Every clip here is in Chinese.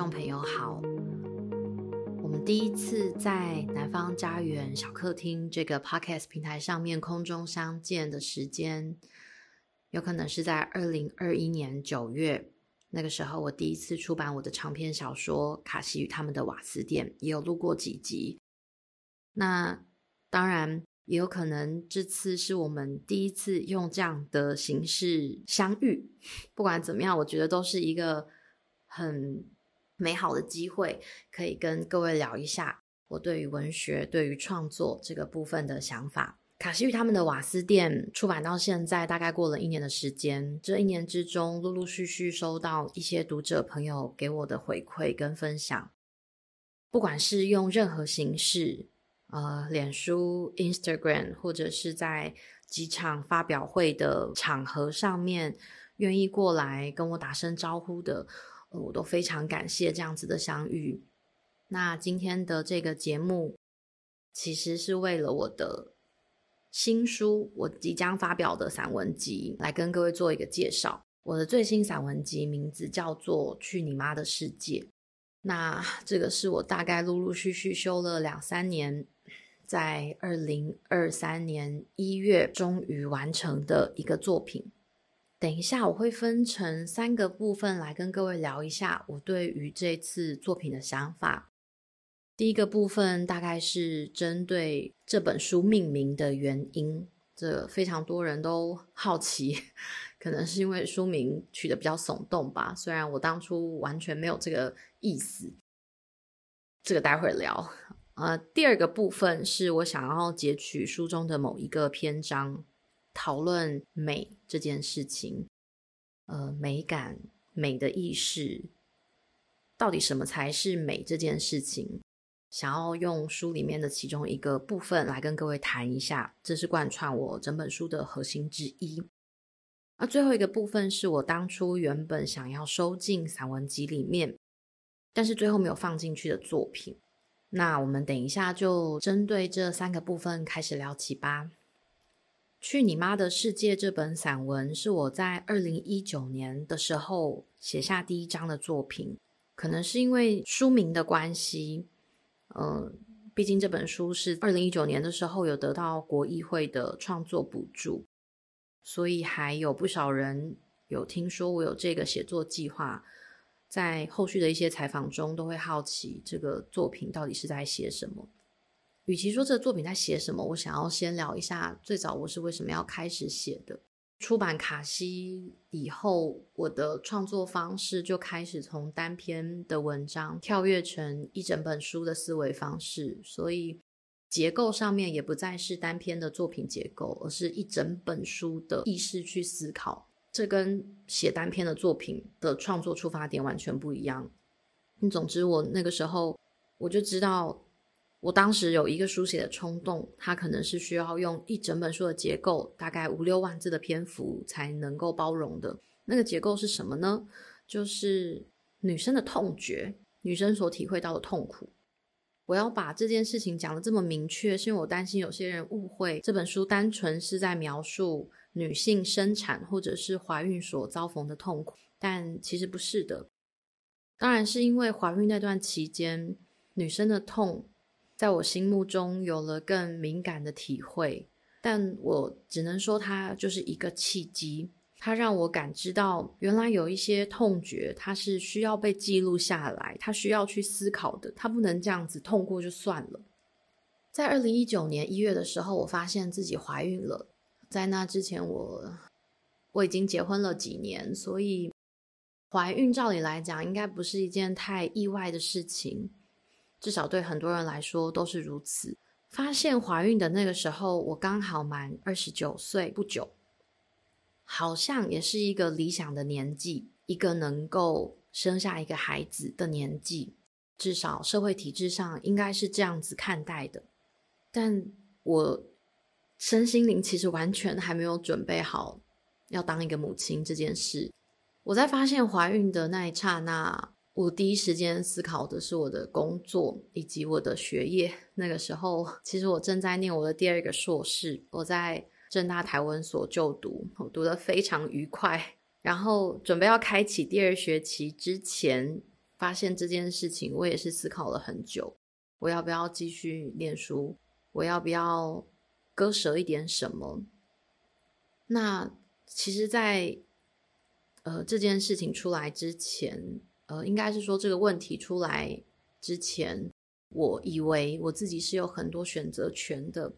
众朋友好，我们第一次在南方家园小客厅这个 podcast 平台上面空中相见的时间，有可能是在二零二一年九月，那个时候我第一次出版我的长篇小说《卡西与他们的瓦斯店》，也有录过几集。那当然。也有可能这次是我们第一次用这样的形式相遇。不管怎么样，我觉得都是一个很美好的机会，可以跟各位聊一下我对于文学、对于创作这个部分的想法。卡西与他们的瓦斯店出版到现在，大概过了一年的时间。这一年之中，陆陆续续收到一些读者朋友给我的回馈跟分享，不管是用任何形式。呃，脸书、Instagram，或者是在几场发表会的场合上面，愿意过来跟我打声招呼的，我都非常感谢这样子的相遇。那今天的这个节目，其实是为了我的新书，我即将发表的散文集，来跟各位做一个介绍。我的最新散文集名字叫做《去你妈的世界》。那这个是我大概陆陆续续修了两三年。在二零二三年一月终于完成的一个作品。等一下我会分成三个部分来跟各位聊一下我对于这次作品的想法。第一个部分大概是针对这本书命名的原因，这非常多人都好奇，可能是因为书名取得比较耸动吧。虽然我当初完全没有这个意思，这个待会儿聊。呃，第二个部分是我想要截取书中的某一个篇章，讨论美这件事情，呃，美感、美的意识，到底什么才是美这件事情？想要用书里面的其中一个部分来跟各位谈一下，这是贯穿我整本书的核心之一。而最后一个部分是我当初原本想要收进散文集里面，但是最后没有放进去的作品。那我们等一下就针对这三个部分开始聊起吧。去你妈的世界这本散文是我在二零一九年的时候写下第一章的作品，可能是因为书名的关系，呃，毕竟这本书是二零一九年的时候有得到国艺会的创作补助，所以还有不少人有听说我有这个写作计划。在后续的一些采访中，都会好奇这个作品到底是在写什么。与其说这个作品在写什么，我想要先聊一下最早我是为什么要开始写的。出版卡西以后，我的创作方式就开始从单篇的文章跳跃成一整本书的思维方式，所以结构上面也不再是单篇的作品结构，而是一整本书的意识去思考。这跟写单篇的作品的创作出发点完全不一样。总之，我那个时候我就知道，我当时有一个书写的冲动，它可能是需要用一整本书的结构，大概五六万字的篇幅才能够包容的。那个结构是什么呢？就是女生的痛觉，女生所体会到的痛苦。我要把这件事情讲得这么明确，是因为我担心有些人误会这本书单纯是在描述。女性生产或者是怀孕所遭逢的痛苦，但其实不是的。当然是因为怀孕那段期间，女生的痛在我心目中有了更敏感的体会。但我只能说，它就是一个契机，它让我感知到，原来有一些痛觉，它是需要被记录下来，它需要去思考的，它不能这样子痛过就算了。在二零一九年一月的时候，我发现自己怀孕了。在那之前我，我已经结婚了几年，所以怀孕照理来讲应该不是一件太意外的事情，至少对很多人来说都是如此。发现怀孕的那个时候，我刚好满二十九岁不久，好像也是一个理想的年纪，一个能够生下一个孩子的年纪，至少社会体制上应该是这样子看待的，但我。身心灵其实完全还没有准备好要当一个母亲这件事。我在发现怀孕的那一刹那，我第一时间思考的是我的工作以及我的学业。那个时候，其实我正在念我的第二个硕士，我在政大台文所就读，我读得非常愉快。然后准备要开启第二学期之前，发现这件事情，我也是思考了很久，我要不要继续念书？我要不要割舍一点什么？那其实，在呃这件事情出来之前，呃，应该是说这个问题出来之前，我以为我自己是有很多选择权的，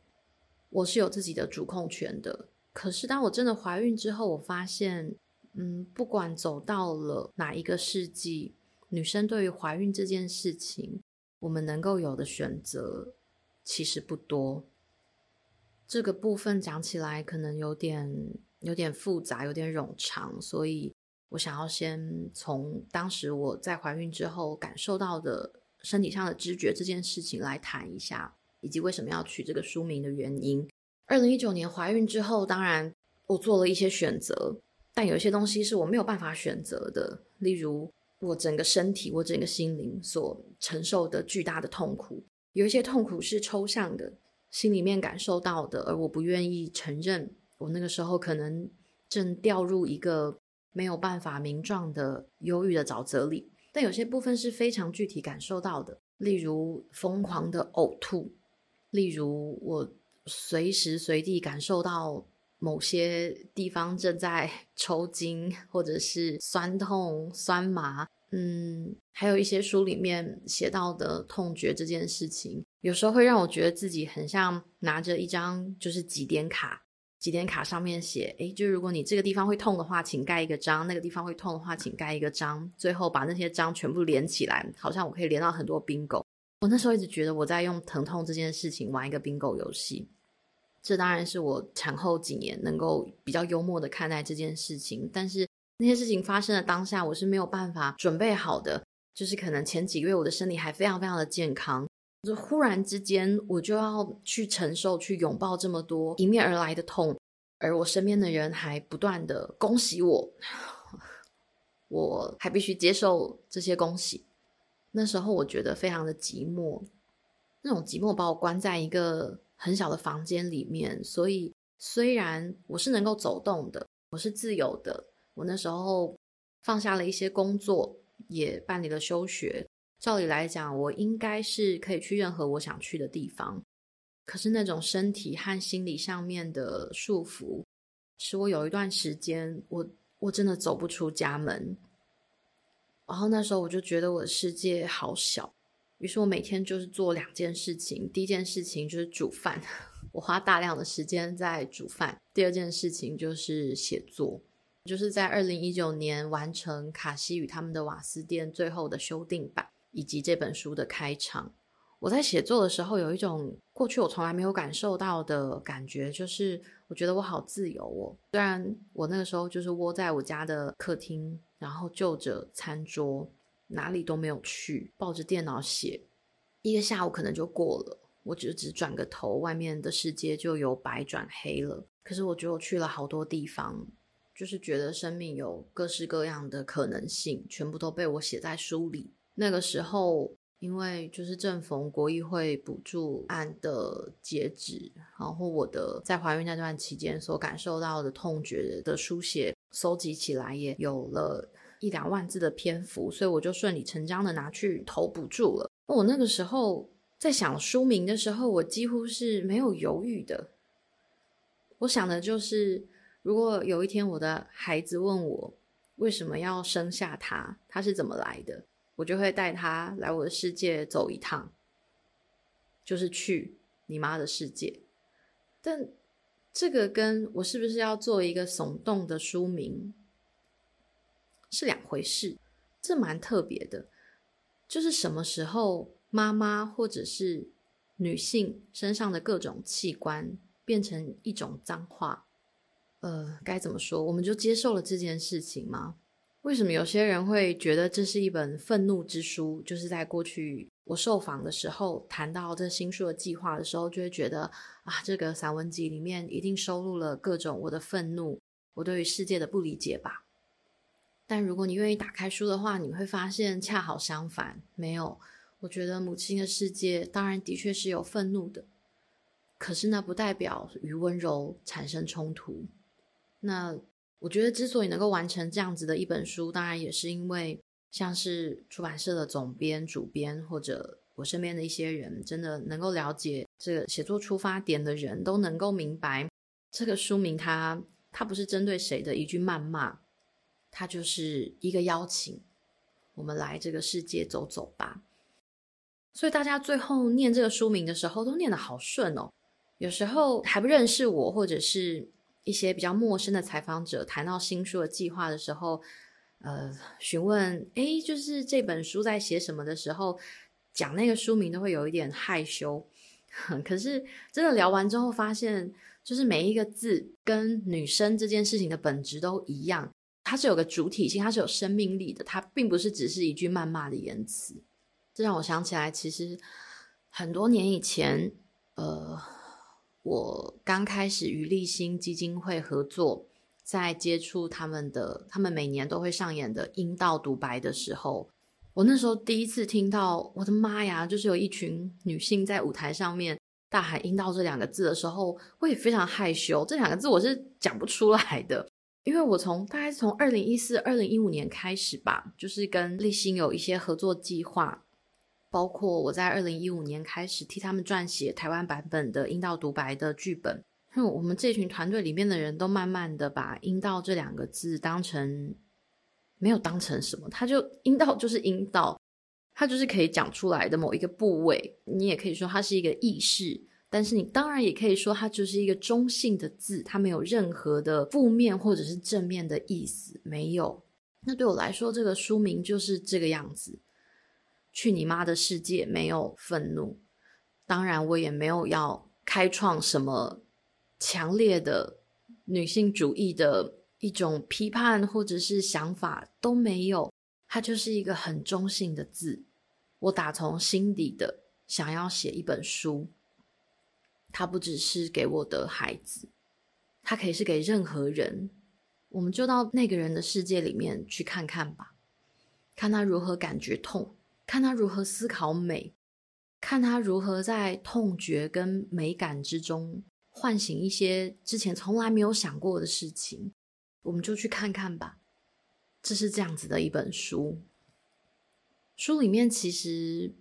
我是有自己的主控权的。可是当我真的怀孕之后，我发现，嗯，不管走到了哪一个世纪，女生对于怀孕这件事情，我们能够有的选择其实不多。这个部分讲起来可能有点有点复杂，有点冗长，所以我想要先从当时我在怀孕之后感受到的身体上的知觉这件事情来谈一下，以及为什么要取这个书名的原因。二零一九年怀孕之后，当然我做了一些选择，但有一些东西是我没有办法选择的，例如我整个身体、我整个心灵所承受的巨大的痛苦，有一些痛苦是抽象的，心里面感受到的，而我不愿意承认。我那个时候可能正掉入一个没有办法名状的忧郁的沼泽里，但有些部分是非常具体感受到的，例如疯狂的呕吐，例如我。随时随地感受到某些地方正在 抽筋，或者是酸痛、酸麻，嗯，还有一些书里面写到的痛觉这件事情，有时候会让我觉得自己很像拿着一张就是几点卡，几点卡上面写，诶，就如果你这个地方会痛的话，请盖一个章；那个地方会痛的话，请盖一个章。最后把那些章全部连起来，好像我可以连到很多 bingo。我那时候一直觉得我在用疼痛这件事情玩一个 bingo 游戏。这当然是我产后几年能够比较幽默的看待这件事情，但是那些事情发生的当下，我是没有办法准备好的。就是可能前几个月我的身体还非常非常的健康，就忽然之间我就要去承受、去拥抱这么多迎面而来的痛，而我身边的人还不断的恭喜我，我还必须接受这些恭喜。那时候我觉得非常的寂寞，那种寂寞把我关在一个。很小的房间里面，所以虽然我是能够走动的，我是自由的。我那时候放下了一些工作，也办理了休学。照理来讲，我应该是可以去任何我想去的地方。可是那种身体和心理上面的束缚，使我有一段时间，我我真的走不出家门。然后那时候我就觉得我的世界好小。于是我每天就是做两件事情，第一件事情就是煮饭，我花大量的时间在煮饭；第二件事情就是写作，就是在二零一九年完成卡西与他们的瓦斯店最后的修订版，以及这本书的开场。我在写作的时候，有一种过去我从来没有感受到的感觉，就是我觉得我好自由哦。虽然我那个时候就是窝在我家的客厅，然后就着餐桌。哪里都没有去，抱着电脑写，一个下午可能就过了。我只只转个头，外面的世界就由白转黑了。可是我觉得我去了好多地方，就是觉得生命有各式各样的可能性，全部都被我写在书里。那个时候，因为就是正逢国议会补助案的截止，然后我的在怀孕那段期间所感受到的痛觉的书写，搜集起来也有了。一两万字的篇幅，所以我就顺理成章的拿去投补助了。我那个时候在想书名的时候，我几乎是没有犹豫的。我想的就是，如果有一天我的孩子问我为什么要生下他，他是怎么来的，我就会带他来我的世界走一趟，就是去你妈的世界。但这个跟我是不是要做一个耸动的书名，是两回事，这蛮特别的。就是什么时候妈妈或者是女性身上的各种器官变成一种脏话，呃，该怎么说？我们就接受了这件事情吗？为什么有些人会觉得这是一本愤怒之书？就是在过去我受访的时候谈到这新书的计划的时候，就会觉得啊，这个散文集里面一定收录了各种我的愤怒，我对于世界的不理解吧。但如果你愿意打开书的话，你会发现恰好相反，没有。我觉得母亲的世界当然的确是有愤怒的，可是那不代表与温柔产生冲突。那我觉得之所以能够完成这样子的一本书，当然也是因为像是出版社的总编、主编，或者我身边的一些人，真的能够了解这个写作出发点的人，都能够明白这个书名它，它不是针对谁的一句谩骂，它就是一个邀请，我们来这个世界走走吧。所以大家最后念这个书名的时候，都念得好顺哦。有时候还不认识我，或者是一些比较陌生的采访者谈到新书的计划的时候。呃，询问，诶，就是这本书在写什么的时候，讲那个书名都会有一点害羞。可是真的聊完之后，发现就是每一个字跟女生这件事情的本质都一样，它是有个主体性，它是有生命力的，它并不是只是一句谩骂的言辞。这让我想起来，其实很多年以前，呃，我刚开始与立新基金会合作。在接触他们的，他们每年都会上演的阴道独白的时候，我那时候第一次听到，我的妈呀！就是有一群女性在舞台上面大喊“阴道”这两个字的时候，我也非常害羞。这两个字我是讲不出来的，因为我从大概从二零一四、二零一五年开始吧，就是跟立新有一些合作计划，包括我在二零一五年开始替他们撰写台湾版本的阴道独白的剧本。哼我们这群团队里面的人都慢慢的把“阴道”这两个字当成没有当成什么，它就阴道就是阴道，它就是可以讲出来的某一个部位。你也可以说它是一个意识，但是你当然也可以说它就是一个中性的字，它没有任何的负面或者是正面的意思，没有。那对我来说，这个书名就是这个样子。去你妈的世界，没有愤怒。当然，我也没有要开创什么。强烈的女性主义的一种批判或者是想法都没有，它就是一个很中性的字。我打从心底的想要写一本书，它不只是给我的孩子，它可以是给任何人。我们就到那个人的世界里面去看看吧，看他如何感觉痛，看他如何思考美，看他如何在痛觉跟美感之中。唤醒一些之前从来没有想过的事情，我们就去看看吧。这是这样子的一本书，书里面其实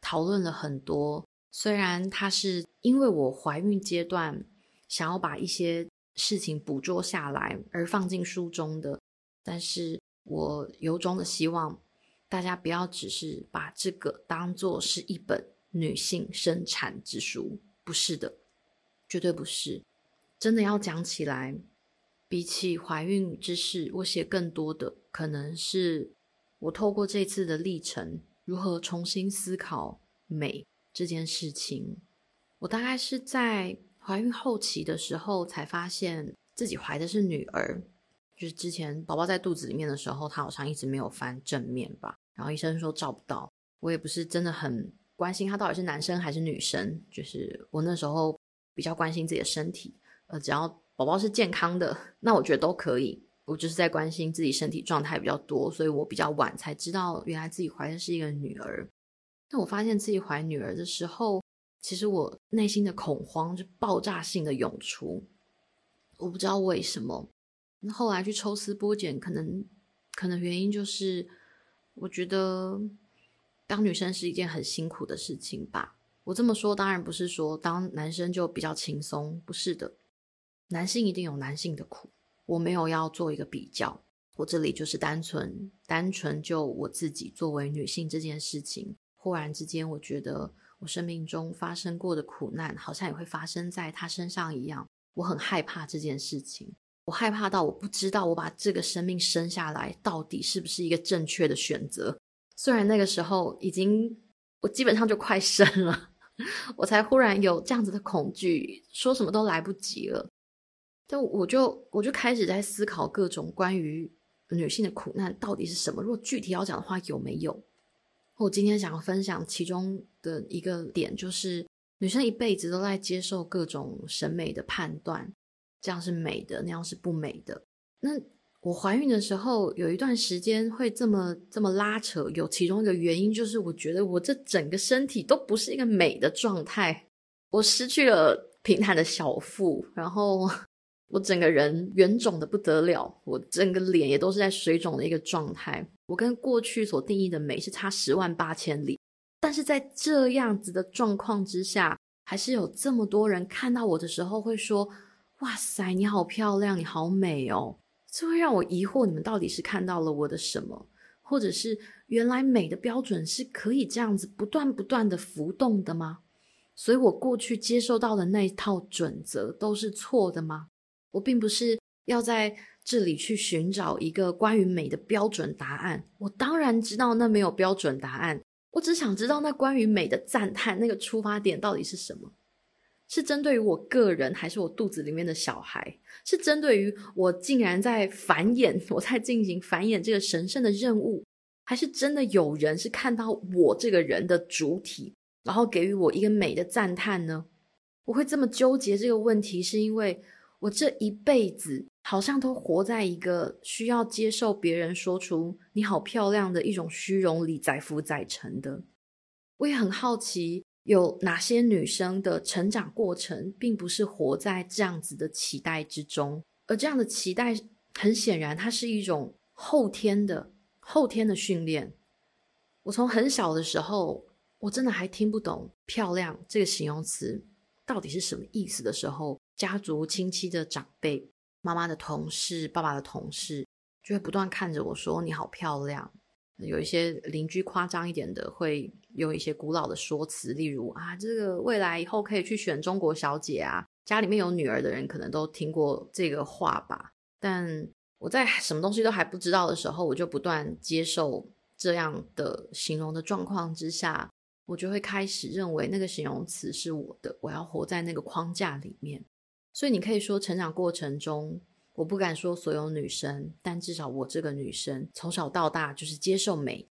讨论了很多。虽然它是因为我怀孕阶段想要把一些事情捕捉下来而放进书中的，但是我由衷的希望大家不要只是把这个当做是一本女性生产之书，不是的。绝对不是，真的要讲起来，比起怀孕之事，我写更多的可能是我透过这次的历程，如何重新思考美这件事情。我大概是在怀孕后期的时候，才发现自己怀的是女儿。就是之前宝宝在肚子里面的时候，他好像一直没有翻正面吧，然后医生说照不到。我也不是真的很关心他到底是男生还是女生，就是我那时候。比较关心自己的身体，呃，只要宝宝是健康的，那我觉得都可以。我就是在关心自己身体状态比较多，所以我比较晚才知道原来自己怀的是一个女儿。那我发现自己怀女儿的时候，其实我内心的恐慌就爆炸性的涌出，我不知道为什么。那后来去抽丝剥茧，可能可能原因就是我觉得当女生是一件很辛苦的事情吧。我这么说当然不是说当男生就比较轻松，不是的，男性一定有男性的苦。我没有要做一个比较，我这里就是单纯单纯就我自己作为女性这件事情，忽然之间我觉得我生命中发生过的苦难，好像也会发生在他身上一样。我很害怕这件事情，我害怕到我不知道我把这个生命生下来到底是不是一个正确的选择。虽然那个时候已经我基本上就快生了。我才忽然有这样子的恐惧，说什么都来不及了。但我就我就开始在思考各种关于女性的苦难到底是什么。如果具体要讲的话，有没有？我今天想要分享其中的一个点，就是女生一辈子都在接受各种审美的判断，这样是美的，那样是不美的。那我怀孕的时候有一段时间会这么这么拉扯，有其中一个原因就是我觉得我这整个身体都不是一个美的状态，我失去了平坦的小腹，然后我整个人圆肿的不得了，我整个脸也都是在水肿的一个状态，我跟过去所定义的美是差十万八千里。但是在这样子的状况之下，还是有这么多人看到我的时候会说：“哇塞，你好漂亮，你好美哦。”这会让我疑惑，你们到底是看到了我的什么？或者是原来美的标准是可以这样子不断不断的浮动的吗？所以我过去接受到的那一套准则都是错的吗？我并不是要在这里去寻找一个关于美的标准答案。我当然知道那没有标准答案，我只想知道那关于美的赞叹，那个出发点到底是什么？是针对于我个人，还是我肚子里面的小孩？是针对于我竟然在繁衍，我在进行繁衍这个神圣的任务，还是真的有人是看到我这个人的主体，然后给予我一个美的赞叹呢？我会这么纠结这个问题，是因为我这一辈子好像都活在一个需要接受别人说出“你好漂亮”的一种虚荣里载浮载沉的。我也很好奇。有哪些女生的成长过程，并不是活在这样子的期待之中，而这样的期待，很显然，它是一种后天的后天的训练。我从很小的时候，我真的还听不懂“漂亮”这个形容词到底是什么意思的时候，家族亲戚的长辈、妈妈的同事、爸爸的同事，就会不断看着我说：“你好漂亮。”有一些邻居夸张一点的，会用一些古老的说辞，例如啊，这个未来以后可以去选中国小姐啊。家里面有女儿的人可能都听过这个话吧。但我在什么东西都还不知道的时候，我就不断接受这样的形容的状况之下，我就会开始认为那个形容词是我的，我要活在那个框架里面。所以你可以说，成长过程中。我不敢说所有女生，但至少我这个女生从小到大就是接受美，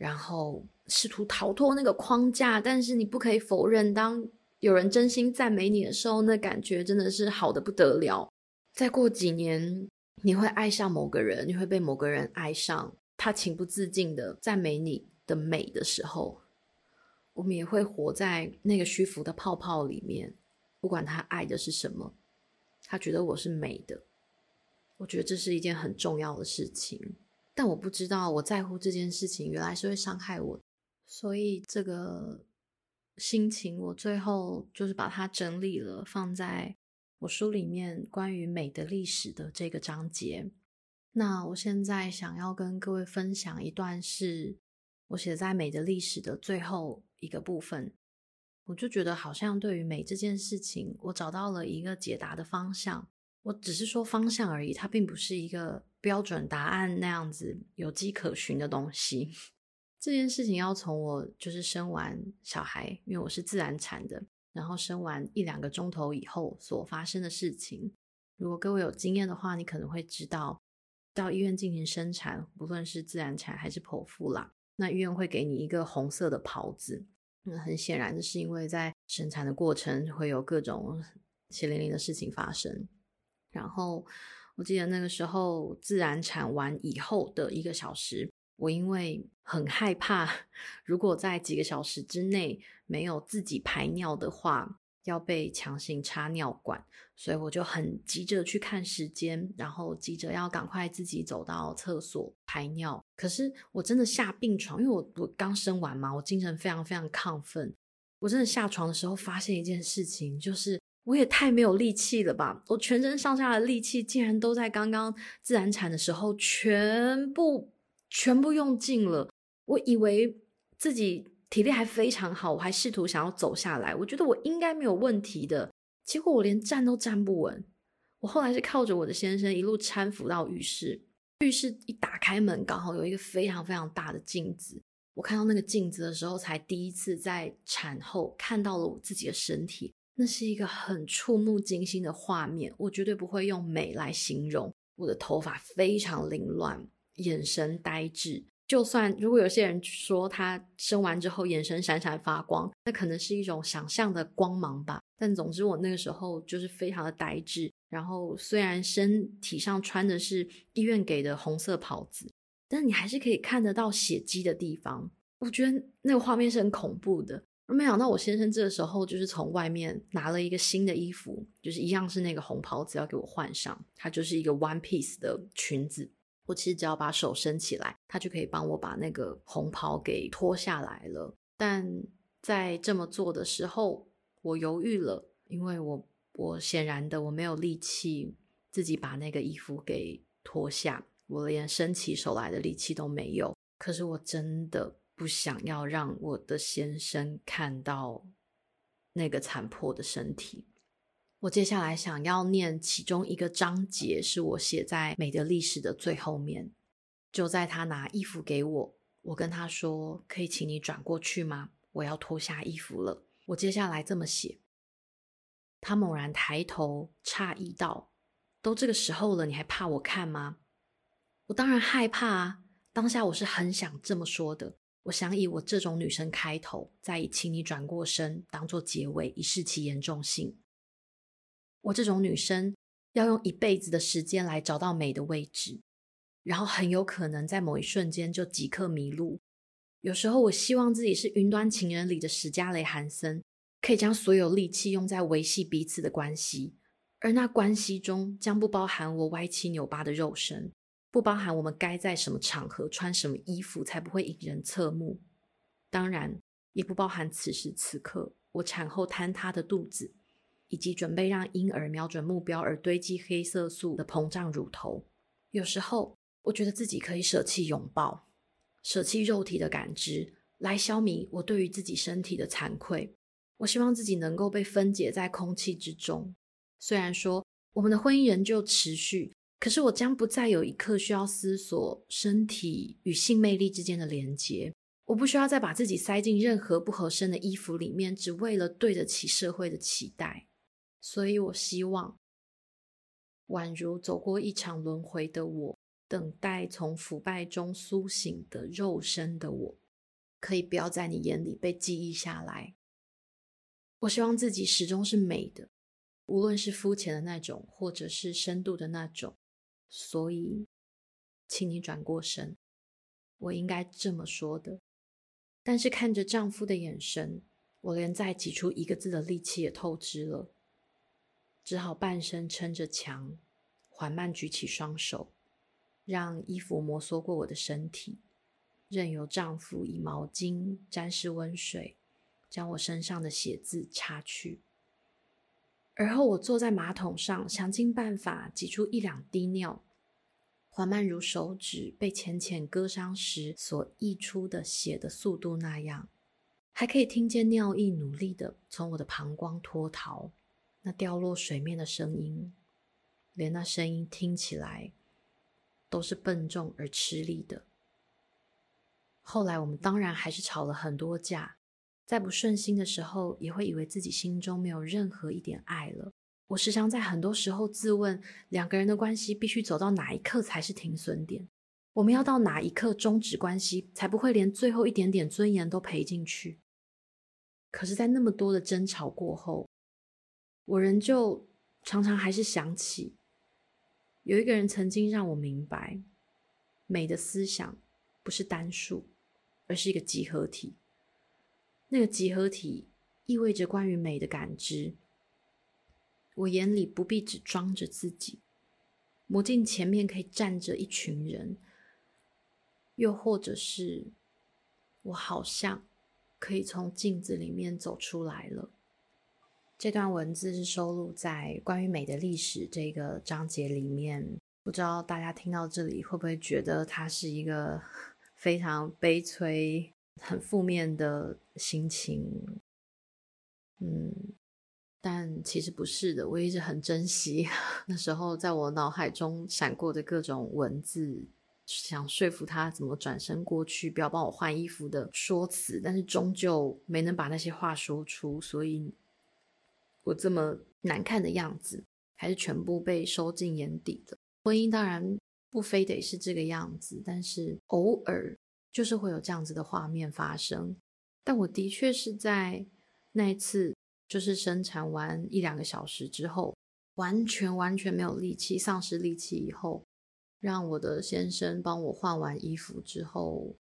然后试图逃脱那个框架。但是你不可以否认，当有人真心赞美你的时候，那感觉真的是好的不得了。再过几年，你会爱上某个人，你会被某个人爱上，他情不自禁的赞美你的美的时候，我们也会活在那个虚浮的泡泡里面。不管他爱的是什么，他觉得我是美的。我觉得这是一件很重要的事情，但我不知道我在乎这件事情原来是会伤害我，所以这个心情我最后就是把它整理了，放在我书里面关于美的历史的这个章节。那我现在想要跟各位分享一段，是我写在美的历史的最后一个部分，我就觉得好像对于美这件事情，我找到了一个解答的方向。我只是说方向而已，它并不是一个标准答案那样子有迹可循的东西。这件事情要从我就是生完小孩，因为我是自然产的，然后生完一两个钟头以后所发生的事情。如果各位有经验的话，你可能会知道，到医院进行生产，不论是自然产还是剖腹啦，那医院会给你一个红色的袍子。那很显然的是因为在生产的过程会有各种血淋淋的事情发生。然后我记得那个时候自然产完以后的一个小时，我因为很害怕，如果在几个小时之内没有自己排尿的话，要被强行插尿管，所以我就很急着去看时间，然后急着要赶快自己走到厕所排尿。可是我真的下病床，因为我我刚生完嘛，我精神非常非常亢奋。我真的下床的时候发现一件事情，就是。我也太没有力气了吧！我全身上下的力气竟然都在刚刚自然产的时候全部全部用尽了。我以为自己体力还非常好，我还试图想要走下来，我觉得我应该没有问题的。结果我连站都站不稳。我后来是靠着我的先生一路搀扶到浴室。浴室一打开门，刚好有一个非常非常大的镜子。我看到那个镜子的时候，才第一次在产后看到了我自己的身体。那是一个很触目惊心的画面，我绝对不会用美来形容。我的头发非常凌乱，眼神呆滞。就算如果有些人说他生完之后眼神闪闪发光，那可能是一种想象的光芒吧。但总之，我那个时候就是非常的呆滞。然后虽然身体上穿的是医院给的红色袍子，但你还是可以看得到血迹的地方。我觉得那个画面是很恐怖的。没想到我先生这个时候就是从外面拿了一个新的衣服，就是一样是那个红袍子要给我换上，它就是一个 one piece 的裙子。我其实只要把手伸起来，他就可以帮我把那个红袍给脱下来了。但在这么做的时候，我犹豫了，因为我我显然的我没有力气自己把那个衣服给脱下，我连伸起手来的力气都没有。可是我真的不想要让我的先生看到那个残破的身体。我接下来想要念其中一个章节，是我写在《美的历史》的最后面。就在他拿衣服给我，我跟他说：“可以请你转过去吗？我要脱下衣服了。”我接下来这么写。他猛然抬头，诧异道：“都这个时候了，你还怕我看吗？”我当然害怕啊！当下我是很想这么说的。我想以我这种女生开头，再以“请你转过身”当做结尾，以示其严重性。我这种女生要用一辈子的时间来找到美的位置，然后很有可能在某一瞬间就即刻迷路。有时候我希望自己是《云端情人》里的史嘉蕾·韩森，可以将所有力气用在维系彼此的关系，而那关系中将不包含我歪七扭八的肉身，不包含我们该在什么场合穿什么衣服才不会引人侧目，当然也不包含此时此刻我产后坍塌的肚子。以及准备让婴儿瞄准目标而堆积黑色素的膨胀乳头。有时候，我觉得自己可以舍弃拥抱，舍弃肉体的感知，来消弭我对于自己身体的惭愧。我希望自己能够被分解在空气之中。虽然说我们的婚姻仍旧持续，可是我将不再有一刻需要思索身体与性魅力之间的连结。我不需要再把自己塞进任何不合身的衣服里面，只为了对得起社会的期待。所以我希望，宛如走过一场轮回的我，等待从腐败中苏醒的肉身的我，可以不要在你眼里被记忆下来。我希望自己始终是美的，无论是肤浅的那种，或者是深度的那种。所以，请你转过身。我应该这么说的。但是看着丈夫的眼神，我连再挤出一个字的力气也透支了。只好半身撑着墙，缓慢举起双手，让衣服摩挲过我的身体，任由丈夫以毛巾沾湿温水，将我身上的血渍擦去。而后我坐在马桶上，想尽办法挤出一两滴尿，缓慢如手指被浅浅割伤时所溢出的血的速度那样，还可以听见尿液努力的从我的膀胱脱逃。那掉落水面的声音，连那声音听起来都是笨重而吃力的。后来我们当然还是吵了很多架，在不顺心的时候，也会以为自己心中没有任何一点爱了。我时常在很多时候自问，两个人的关系必须走到哪一刻才是停损点？我们要到哪一刻终止关系，才不会连最后一点点尊严都赔进去？可是，在那么多的争吵过后，我仍旧常常还是想起，有一个人曾经让我明白，美的思想不是单数，而是一个集合体。那个集合体意味着关于美的感知。我眼里不必只装着自己，魔镜前面可以站着一群人，又或者是我好像可以从镜子里面走出来了。这段文字是收录在关于美的历史这个章节里面。不知道大家听到这里会不会觉得它是一个 非常悲催、很负面的心情？嗯，但其实不是的。我一直很珍惜 那时候在我脑海中闪过的各种文字，想说服他怎么转身过去，不要帮我换衣服的说辞，但是终究没能把那些话说出，所以。我这么难看的样子，还是全部被收进眼底的。婚姻当然不非得是这个样子，但是偶尔就是会有这样子的画面发生。但我的确是在那一次，就是生产完一两个小时之后，完全完全没有力气，丧失力气以后，让我的先生帮我换完衣服之后，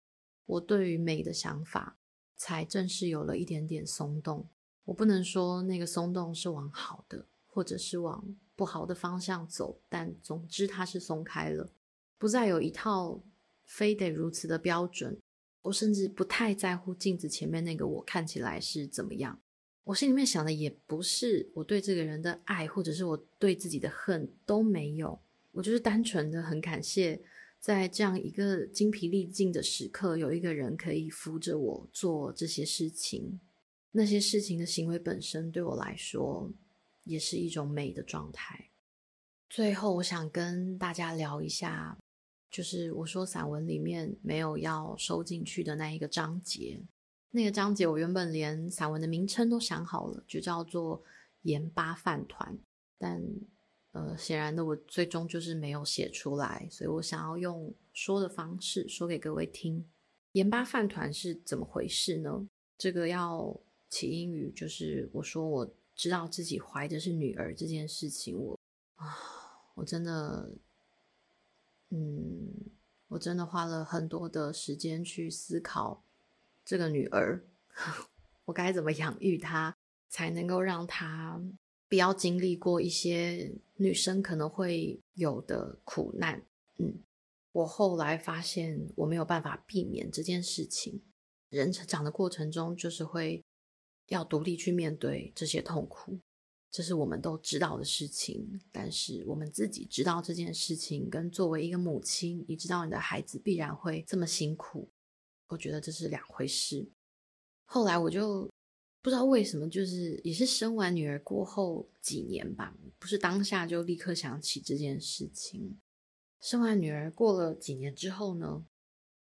我对于美的想法才正式有了一点点松动。我不能说那个松动是往好的，或者是往不好的方向走，但总之它是松开了。不再有一套非得如此的标准。我甚至不太在乎镜子前面那个我看起来是怎么样。我心里面想的也不是我对这个人的爱，或者是我对自己的恨都没有。我就是单纯的很感谢，在这样一个精疲力尽的时刻，有一个人可以扶着我做这些事情。那些事情的行为本身对我来说，也是一种美的状态。最后，我想跟大家聊一下，就是我说散文里面没有要收进去的那一个章节。那个章节我原本连散文的名称都想好了，就叫做“盐巴饭团”，但呃，显然的我最终就是没有写出来，所以我想要用说的方式说给各位听。盐巴饭团是怎么回事呢？这个要起因于就是我说我知道自己怀的是女儿这件事情，我啊。我真的，嗯，我真的花了很多的时间去思考这个女儿，我该怎么养育她，才能够让她不要经历过一些女生可能会有的苦难。嗯，我后来发现我没有办法避免这件事情。人成长的过程中，就是会要独立去面对这些痛苦。这是我们都知道的事情，但是我们自己知道这件事情，跟作为一个母亲，你知道你的孩子必然会这么辛苦，我觉得这是两回事。后来我就不知道为什么，就是也是生完女儿过后几年吧，不是当下就立刻想起这件事情。生完女儿过了几年之后呢，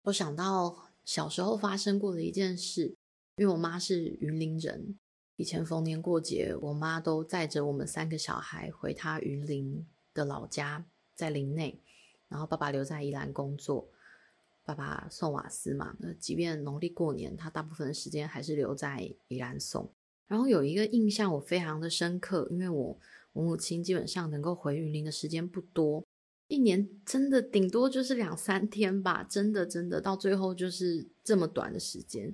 我想到小时候发生过的一件事，因为我妈是云林人。以前逢年过节，我妈都载着我们三个小孩回她云林的老家，在林内，然后爸爸留在宜兰工作。爸爸送瓦斯嘛，那即便农历过年，他大部分的时间还是留在宜兰送。然后有一个印象我非常的深刻，因为我我母亲基本上能够回云林的时间不多，一年真的顶多就是两三天吧，真的真的到最后就是这么短的时间。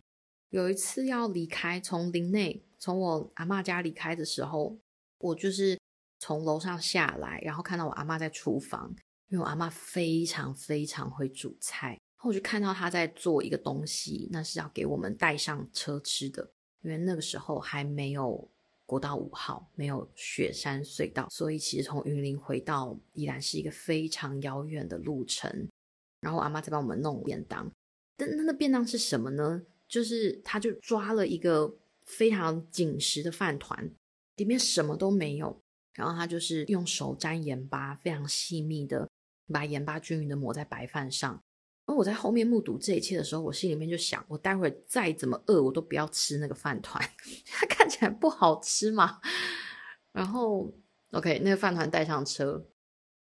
有一次要离开，从林内从我阿嬷家离开的时候，我就是从楼上下来，然后看到我阿嬷在厨房，因为我阿妈非常非常会煮菜，然后我就看到她在做一个东西，那是要给我们带上车吃的。因为那个时候还没有国道五号，没有雪山隧道，所以其实从云林回到宜兰是一个非常遥远的路程。然后我阿嬷在帮我们弄便当，但那那便当是什么呢？就是，他就抓了一个非常紧实的饭团，里面什么都没有，然后他就是用手沾盐巴，非常细密的把盐巴均匀的抹在白饭上。而我在后面目睹这一切的时候，我心里面就想，我待会儿再怎么饿，我都不要吃那个饭团，它看起来不好吃嘛。然后，OK，那个饭团带上车，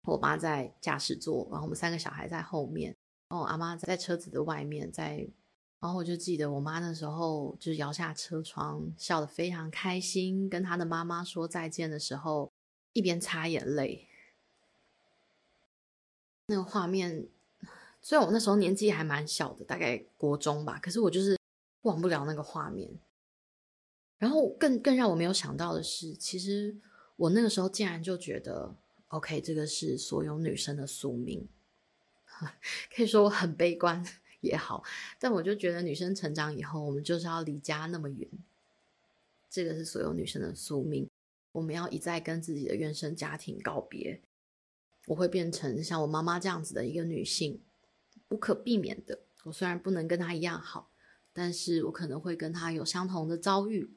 我妈在驾驶座，然后我们三个小孩在后面，然后我阿妈在车子的外面在。然后我就记得我妈那时候就是摇下车窗，笑得非常开心，跟她的妈妈说再见的时候，一边擦眼泪。那个画面，虽然我那时候年纪还蛮小的，大概国中吧，可是我就是忘不了那个画面。然后更更让我没有想到的是，其实我那个时候竟然就觉得，OK，这个是所有女生的宿命，可以说我很悲观。也好，但我就觉得女生成长以后，我们就是要离家那么远，这个是所有女生的宿命。我们要一再跟自己的原生家庭告别，我会变成像我妈妈这样子的一个女性，无可避免的。我虽然不能跟她一样好，但是我可能会跟她有相同的遭遇。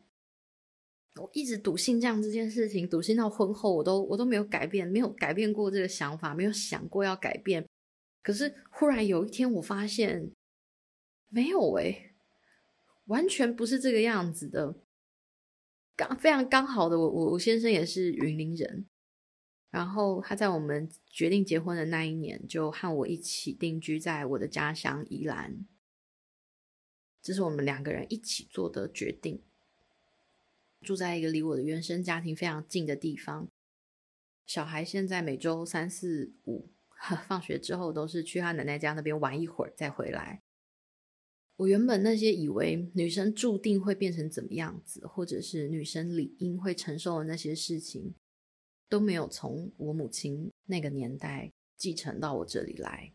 我一直笃信这样这件事情，笃信到婚后，我都我都没有改变，没有改变过这个想法，没有想过要改变。可是忽然有一天，我发现。没有诶，完全不是这个样子的。刚非常刚好的，我我我先生也是云林人，然后他在我们决定结婚的那一年，就和我一起定居在我的家乡宜兰。这是我们两个人一起做的决定，住在一个离我的原生家庭非常近的地方。小孩现在每周三四五放学之后，都是去他奶奶家那边玩一会儿再回来。我原本那些以为女生注定会变成怎么样子，或者是女生理应会承受的那些事情，都没有从我母亲那个年代继承到我这里来。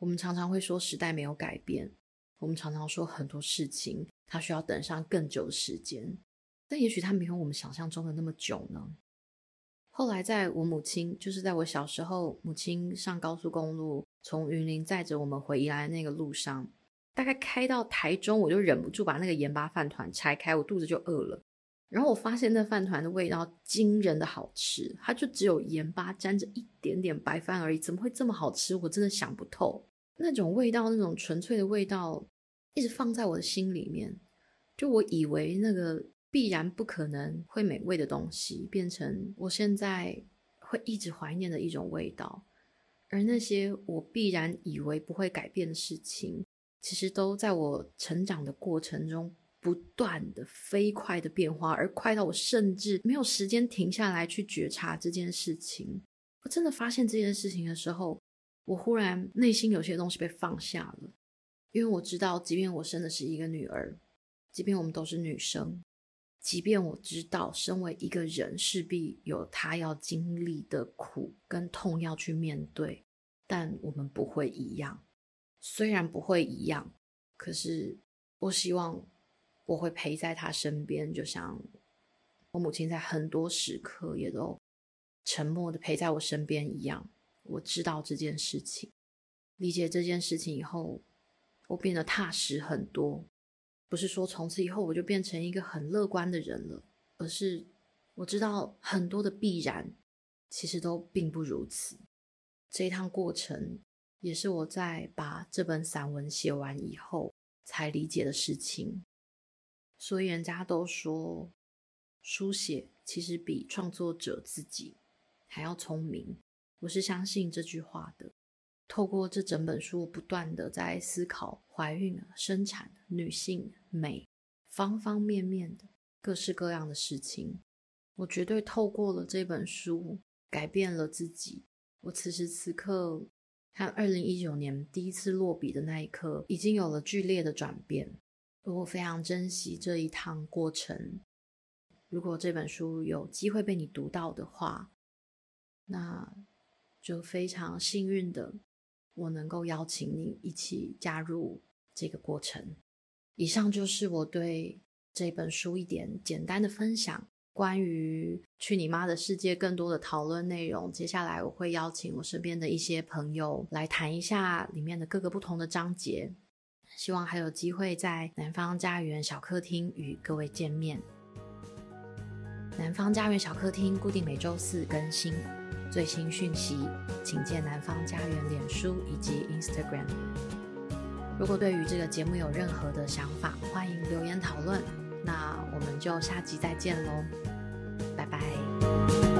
我们常常会说时代没有改变，我们常常说很多事情它需要等上更久的时间，但也许它没有我们想象中的那么久呢。后来，在我母亲，就是在我小时候，母亲上高速公路，从云林载着我们回宜兰那个路上，大概开到台中，我就忍不住把那个盐巴饭团拆开，我肚子就饿了。然后我发现那饭团的味道惊人的好吃，它就只有盐巴沾着一点点白饭而已，怎么会这么好吃？我真的想不透。那种味道，那种纯粹的味道，一直放在我的心里面。就我以为那个。必然不可能会美味的东西，变成我现在会一直怀念的一种味道。而那些我必然以为不会改变的事情，其实都在我成长的过程中不断的飞快的变化，而快到我甚至没有时间停下来去觉察这件事情。我真的发现这件事情的时候，我忽然内心有些东西被放下了，因为我知道，即便我生的是一个女儿，即便我们都是女生。即便我知道，身为一个人势必有他要经历的苦跟痛要去面对，但我们不会一样。虽然不会一样，可是我希望我会陪在他身边，就像我母亲在很多时刻也都沉默的陪在我身边一样。我知道这件事情，理解这件事情以后，我变得踏实很多。不是说从此以后我就变成一个很乐观的人了，而是我知道很多的必然，其实都并不如此。这一趟过程也是我在把这本散文写完以后才理解的事情。所以人家都说，书写其实比创作者自己还要聪明。我是相信这句话的。透过这整本书，不断的在思考怀孕、生产、女性美方方面面的各式各样的事情。我绝对透过了这本书改变了自己。我此时此刻和二零一九年第一次落笔的那一刻，已经有了剧烈的转变。我非常珍惜这一趟过程。如果这本书有机会被你读到的话，那就非常幸运的。我能够邀请你一起加入这个过程。以上就是我对这本书一点简单的分享。关于《去你妈的世界》更多的讨论内容，接下来我会邀请我身边的一些朋友来谈一下里面的各个不同的章节。希望还有机会在南方家园小客厅与各位见面。南方家园小客厅固定每周四更新。最新讯息，请见南方家园脸书以及 Instagram。如果对于这个节目有任何的想法，欢迎留言讨论。那我们就下集再见喽。you